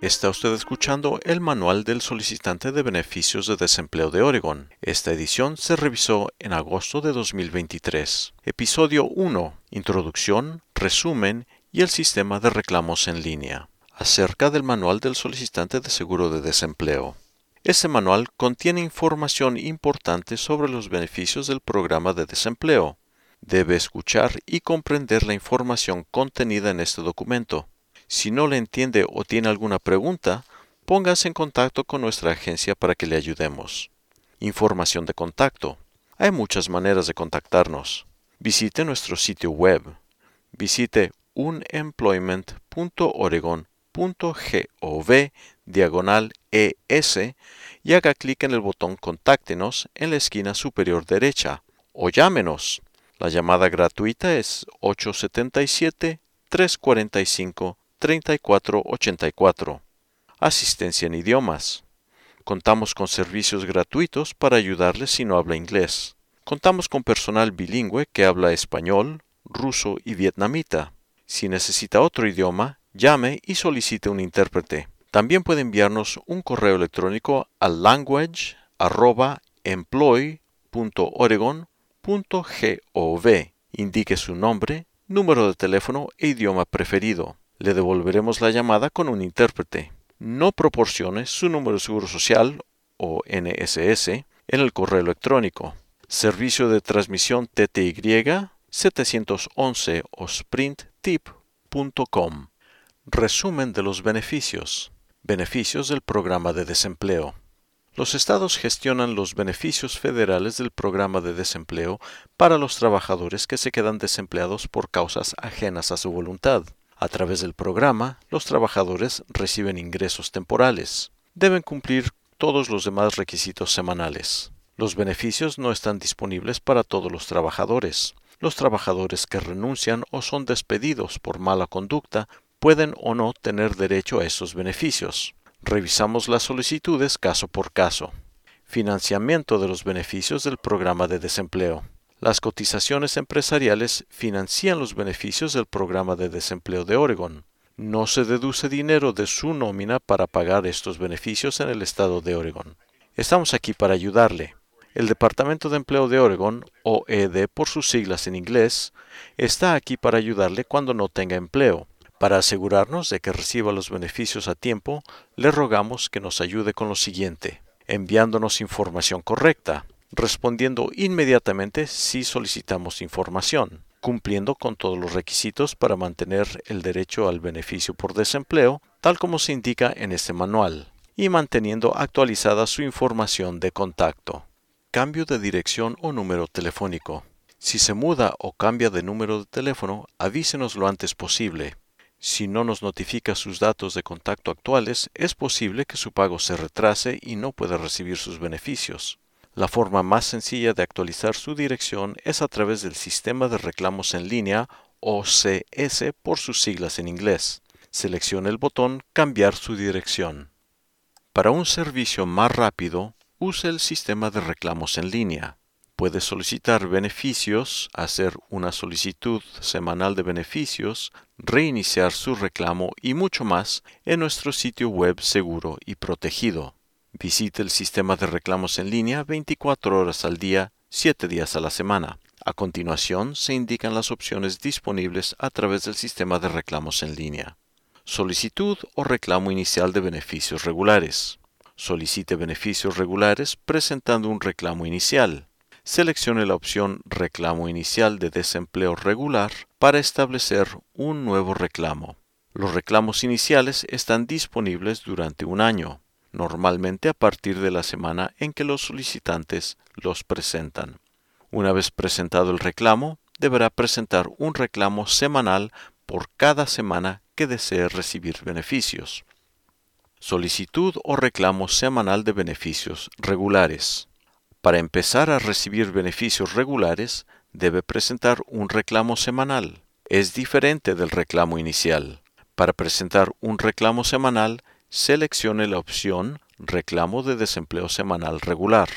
Está usted escuchando el Manual del Solicitante de Beneficios de Desempleo de Oregon. Esta edición se revisó en agosto de 2023. Episodio 1. Introducción, resumen y el sistema de reclamos en línea. Acerca del Manual del Solicitante de Seguro de Desempleo. Este manual contiene información importante sobre los beneficios del programa de desempleo. Debe escuchar y comprender la información contenida en este documento. Si no le entiende o tiene alguna pregunta, póngase en contacto con nuestra agencia para que le ayudemos. Información de contacto. Hay muchas maneras de contactarnos. Visite nuestro sitio web. Visite unemployment.oregon.gov diagonal ES y haga clic en el botón Contáctenos en la esquina superior derecha o llámenos. La llamada gratuita es 877 345 3484. Asistencia en idiomas. Contamos con servicios gratuitos para ayudarle si no habla inglés. Contamos con personal bilingüe que habla español, ruso y vietnamita. Si necesita otro idioma, llame y solicite un intérprete. También puede enviarnos un correo electrónico a language.employ.oregon.gov. Indique su nombre, número de teléfono e idioma preferido le devolveremos la llamada con un intérprete. No proporcione su número de seguro social o NSS en el correo electrónico. Servicio de transmisión TTY 711 o sprinttip.com. Resumen de los beneficios. Beneficios del programa de desempleo. Los estados gestionan los beneficios federales del programa de desempleo para los trabajadores que se quedan desempleados por causas ajenas a su voluntad. A través del programa, los trabajadores reciben ingresos temporales. Deben cumplir todos los demás requisitos semanales. Los beneficios no están disponibles para todos los trabajadores. Los trabajadores que renuncian o son despedidos por mala conducta pueden o no tener derecho a esos beneficios. Revisamos las solicitudes caso por caso. Financiamiento de los beneficios del programa de desempleo. Las cotizaciones empresariales financian los beneficios del programa de desempleo de Oregon. No se deduce dinero de su nómina para pagar estos beneficios en el estado de Oregon. Estamos aquí para ayudarle. El Departamento de Empleo de Oregon, OED por sus siglas en inglés, está aquí para ayudarle cuando no tenga empleo. Para asegurarnos de que reciba los beneficios a tiempo, le rogamos que nos ayude con lo siguiente, enviándonos información correcta, respondiendo inmediatamente si solicitamos información, cumpliendo con todos los requisitos para mantener el derecho al beneficio por desempleo, tal como se indica en este manual, y manteniendo actualizada su información de contacto. Cambio de dirección o número telefónico. Si se muda o cambia de número de teléfono, avísenos lo antes posible. Si no nos notifica sus datos de contacto actuales, es posible que su pago se retrase y no pueda recibir sus beneficios. La forma más sencilla de actualizar su dirección es a través del Sistema de Reclamos en Línea OCS por sus siglas en inglés. Seleccione el botón Cambiar su dirección. Para un servicio más rápido, use el Sistema de Reclamos en Línea. Puede solicitar beneficios, hacer una solicitud semanal de beneficios, reiniciar su reclamo y mucho más en nuestro sitio web seguro y protegido. Visite el sistema de reclamos en línea 24 horas al día, 7 días a la semana. A continuación se indican las opciones disponibles a través del sistema de reclamos en línea. Solicitud o reclamo inicial de beneficios regulares. Solicite beneficios regulares presentando un reclamo inicial. Seleccione la opción Reclamo inicial de desempleo regular para establecer un nuevo reclamo. Los reclamos iniciales están disponibles durante un año normalmente a partir de la semana en que los solicitantes los presentan. Una vez presentado el reclamo, deberá presentar un reclamo semanal por cada semana que desee recibir beneficios. Solicitud o reclamo semanal de beneficios regulares. Para empezar a recibir beneficios regulares, debe presentar un reclamo semanal. Es diferente del reclamo inicial. Para presentar un reclamo semanal, seleccione la opción Reclamo de desempleo semanal regular.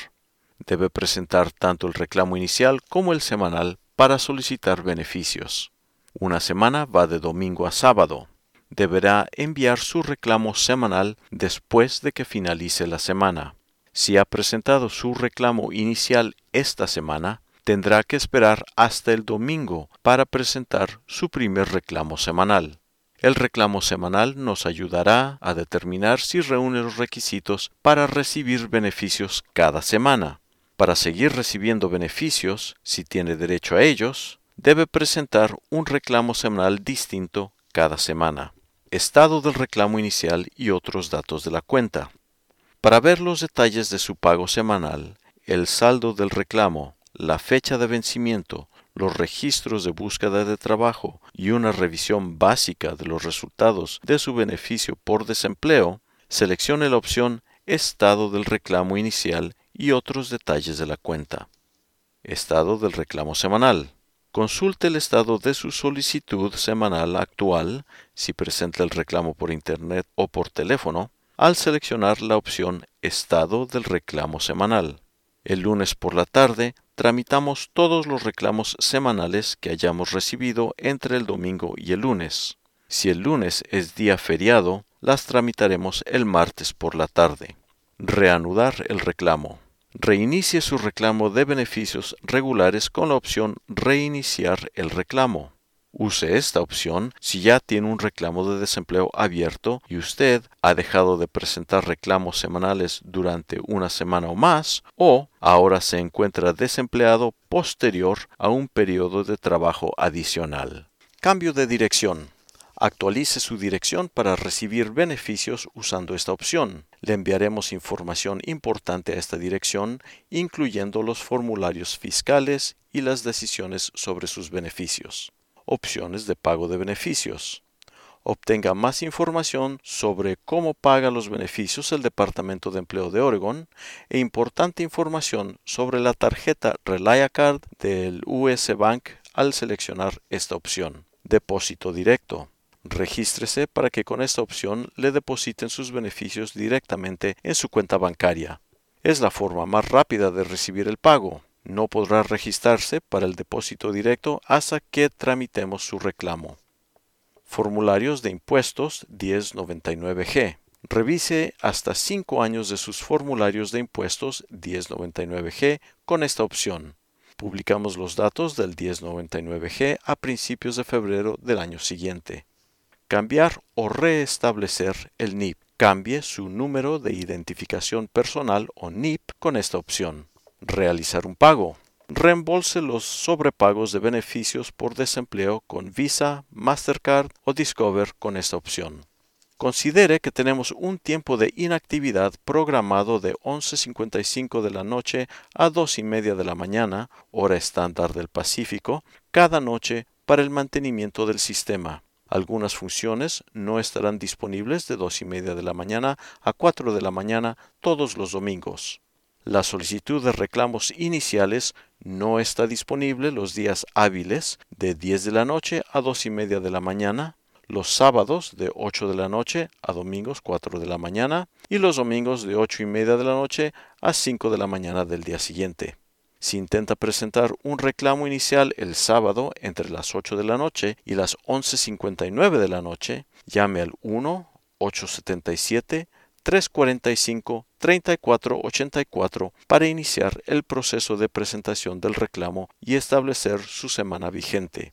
Debe presentar tanto el reclamo inicial como el semanal para solicitar beneficios. Una semana va de domingo a sábado. deberá enviar su reclamo semanal después de que finalice la semana. Si ha presentado su reclamo inicial esta semana, tendrá que esperar hasta el domingo para presentar su primer reclamo semanal. El reclamo semanal nos ayudará a determinar si reúne los requisitos para recibir beneficios cada semana. Para seguir recibiendo beneficios, si tiene derecho a ellos, debe presentar un reclamo semanal distinto cada semana. Estado del reclamo inicial y otros datos de la cuenta. Para ver los detalles de su pago semanal, el saldo del reclamo, la fecha de vencimiento, los registros de búsqueda de trabajo y una revisión básica de los resultados de su beneficio por desempleo, seleccione la opción Estado del reclamo inicial y otros detalles de la cuenta. Estado del reclamo semanal. Consulte el estado de su solicitud semanal actual si presenta el reclamo por Internet o por teléfono al seleccionar la opción Estado del reclamo semanal. El lunes por la tarde tramitamos todos los reclamos semanales que hayamos recibido entre el domingo y el lunes. Si el lunes es día feriado, las tramitaremos el martes por la tarde. Reanudar el reclamo. Reinicie su reclamo de beneficios regulares con la opción Reiniciar el reclamo. Use esta opción si ya tiene un reclamo de desempleo abierto y usted ha dejado de presentar reclamos semanales durante una semana o más, o ahora se encuentra desempleado posterior a un periodo de trabajo adicional. Cambio de dirección. Actualice su dirección para recibir beneficios usando esta opción. Le enviaremos información importante a esta dirección, incluyendo los formularios fiscales y las decisiones sobre sus beneficios opciones de pago de beneficios. Obtenga más información sobre cómo paga los beneficios el Departamento de Empleo de Oregon e importante información sobre la tarjeta Relia Card del US Bank al seleccionar esta opción. Depósito directo. Regístrese para que con esta opción le depositen sus beneficios directamente en su cuenta bancaria. Es la forma más rápida de recibir el pago no podrá registrarse para el depósito directo hasta que tramitemos su reclamo. Formularios de impuestos 1099G. Revise hasta 5 años de sus formularios de impuestos 1099G con esta opción. Publicamos los datos del 1099G a principios de febrero del año siguiente. Cambiar o restablecer el NIP. Cambie su número de identificación personal o NIP con esta opción realizar un pago. Reembolse los sobrepagos de beneficios por desempleo con Visa, Mastercard o Discover con esta opción. Considere que tenemos un tiempo de inactividad programado de 11.55 de la noche a 2 y media de la mañana, hora estándar del Pacífico, cada noche para el mantenimiento del sistema. Algunas funciones no estarán disponibles de 2 y media de la mañana a 4 de la mañana todos los domingos. La solicitud de reclamos iniciales no está disponible los días hábiles de 10 de la noche a 2 y media de la mañana, los sábados de 8 de la noche a domingos 4 de la mañana y los domingos de 8 y media de la noche a 5 de la mañana del día siguiente. Si intenta presentar un reclamo inicial el sábado entre las 8 de la noche y las 11.59 de la noche, llame al 1 877 345-3484 para iniciar el proceso de presentación del reclamo y establecer su semana vigente.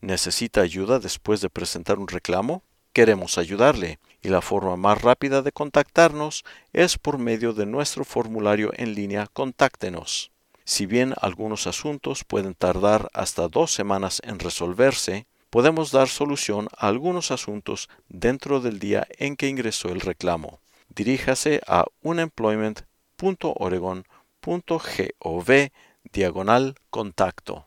¿Necesita ayuda después de presentar un reclamo? Queremos ayudarle y la forma más rápida de contactarnos es por medio de nuestro formulario en línea Contáctenos. Si bien algunos asuntos pueden tardar hasta dos semanas en resolverse, podemos dar solución a algunos asuntos dentro del día en que ingresó el reclamo. Diríjase a unemployment.oregon.gov diagonal contacto.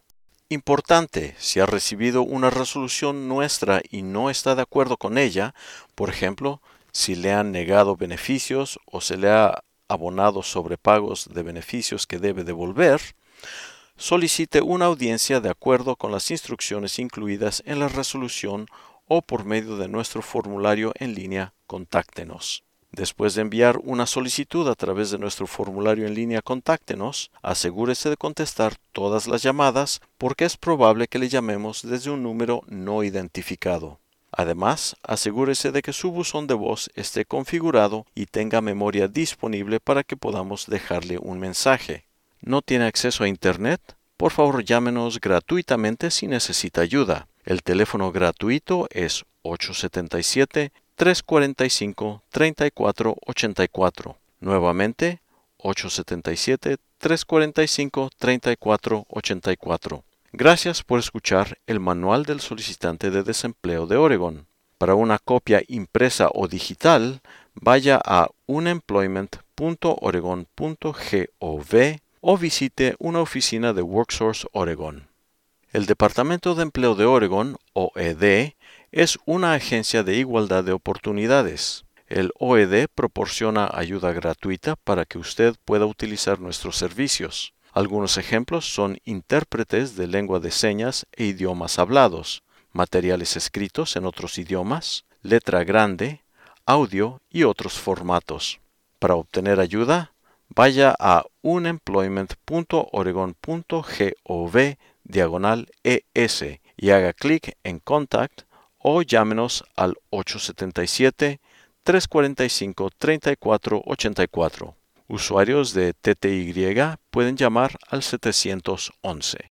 Importante, si ha recibido una resolución nuestra y no está de acuerdo con ella, por ejemplo, si le han negado beneficios o se le ha abonado sobrepagos de beneficios que debe devolver, solicite una audiencia de acuerdo con las instrucciones incluidas en la resolución o por medio de nuestro formulario en línea Contáctenos. Después de enviar una solicitud a través de nuestro formulario en línea Contáctenos, asegúrese de contestar todas las llamadas porque es probable que le llamemos desde un número no identificado. Además, asegúrese de que su buzón de voz esté configurado y tenga memoria disponible para que podamos dejarle un mensaje. ¿No tiene acceso a Internet? Por favor llámenos gratuitamente si necesita ayuda. El teléfono gratuito es 877-345-3484. Nuevamente, 877-345-3484. Gracias por escuchar el Manual del Solicitante de Desempleo de Oregon. Para una copia impresa o digital, vaya a unemployment.oregon.gov o visite una oficina de WorkSource Oregon. El Departamento de Empleo de Oregon, OED, es una agencia de igualdad de oportunidades. El OED proporciona ayuda gratuita para que usted pueda utilizar nuestros servicios. Algunos ejemplos son intérpretes de lengua de señas e idiomas hablados, materiales escritos en otros idiomas, letra grande, audio y otros formatos. Para obtener ayuda, vaya a unemployment.oregon.gov diagonal ES y haga clic en Contact o llámenos al 877 345 3484. Usuarios de TTY pueden llamar al 711.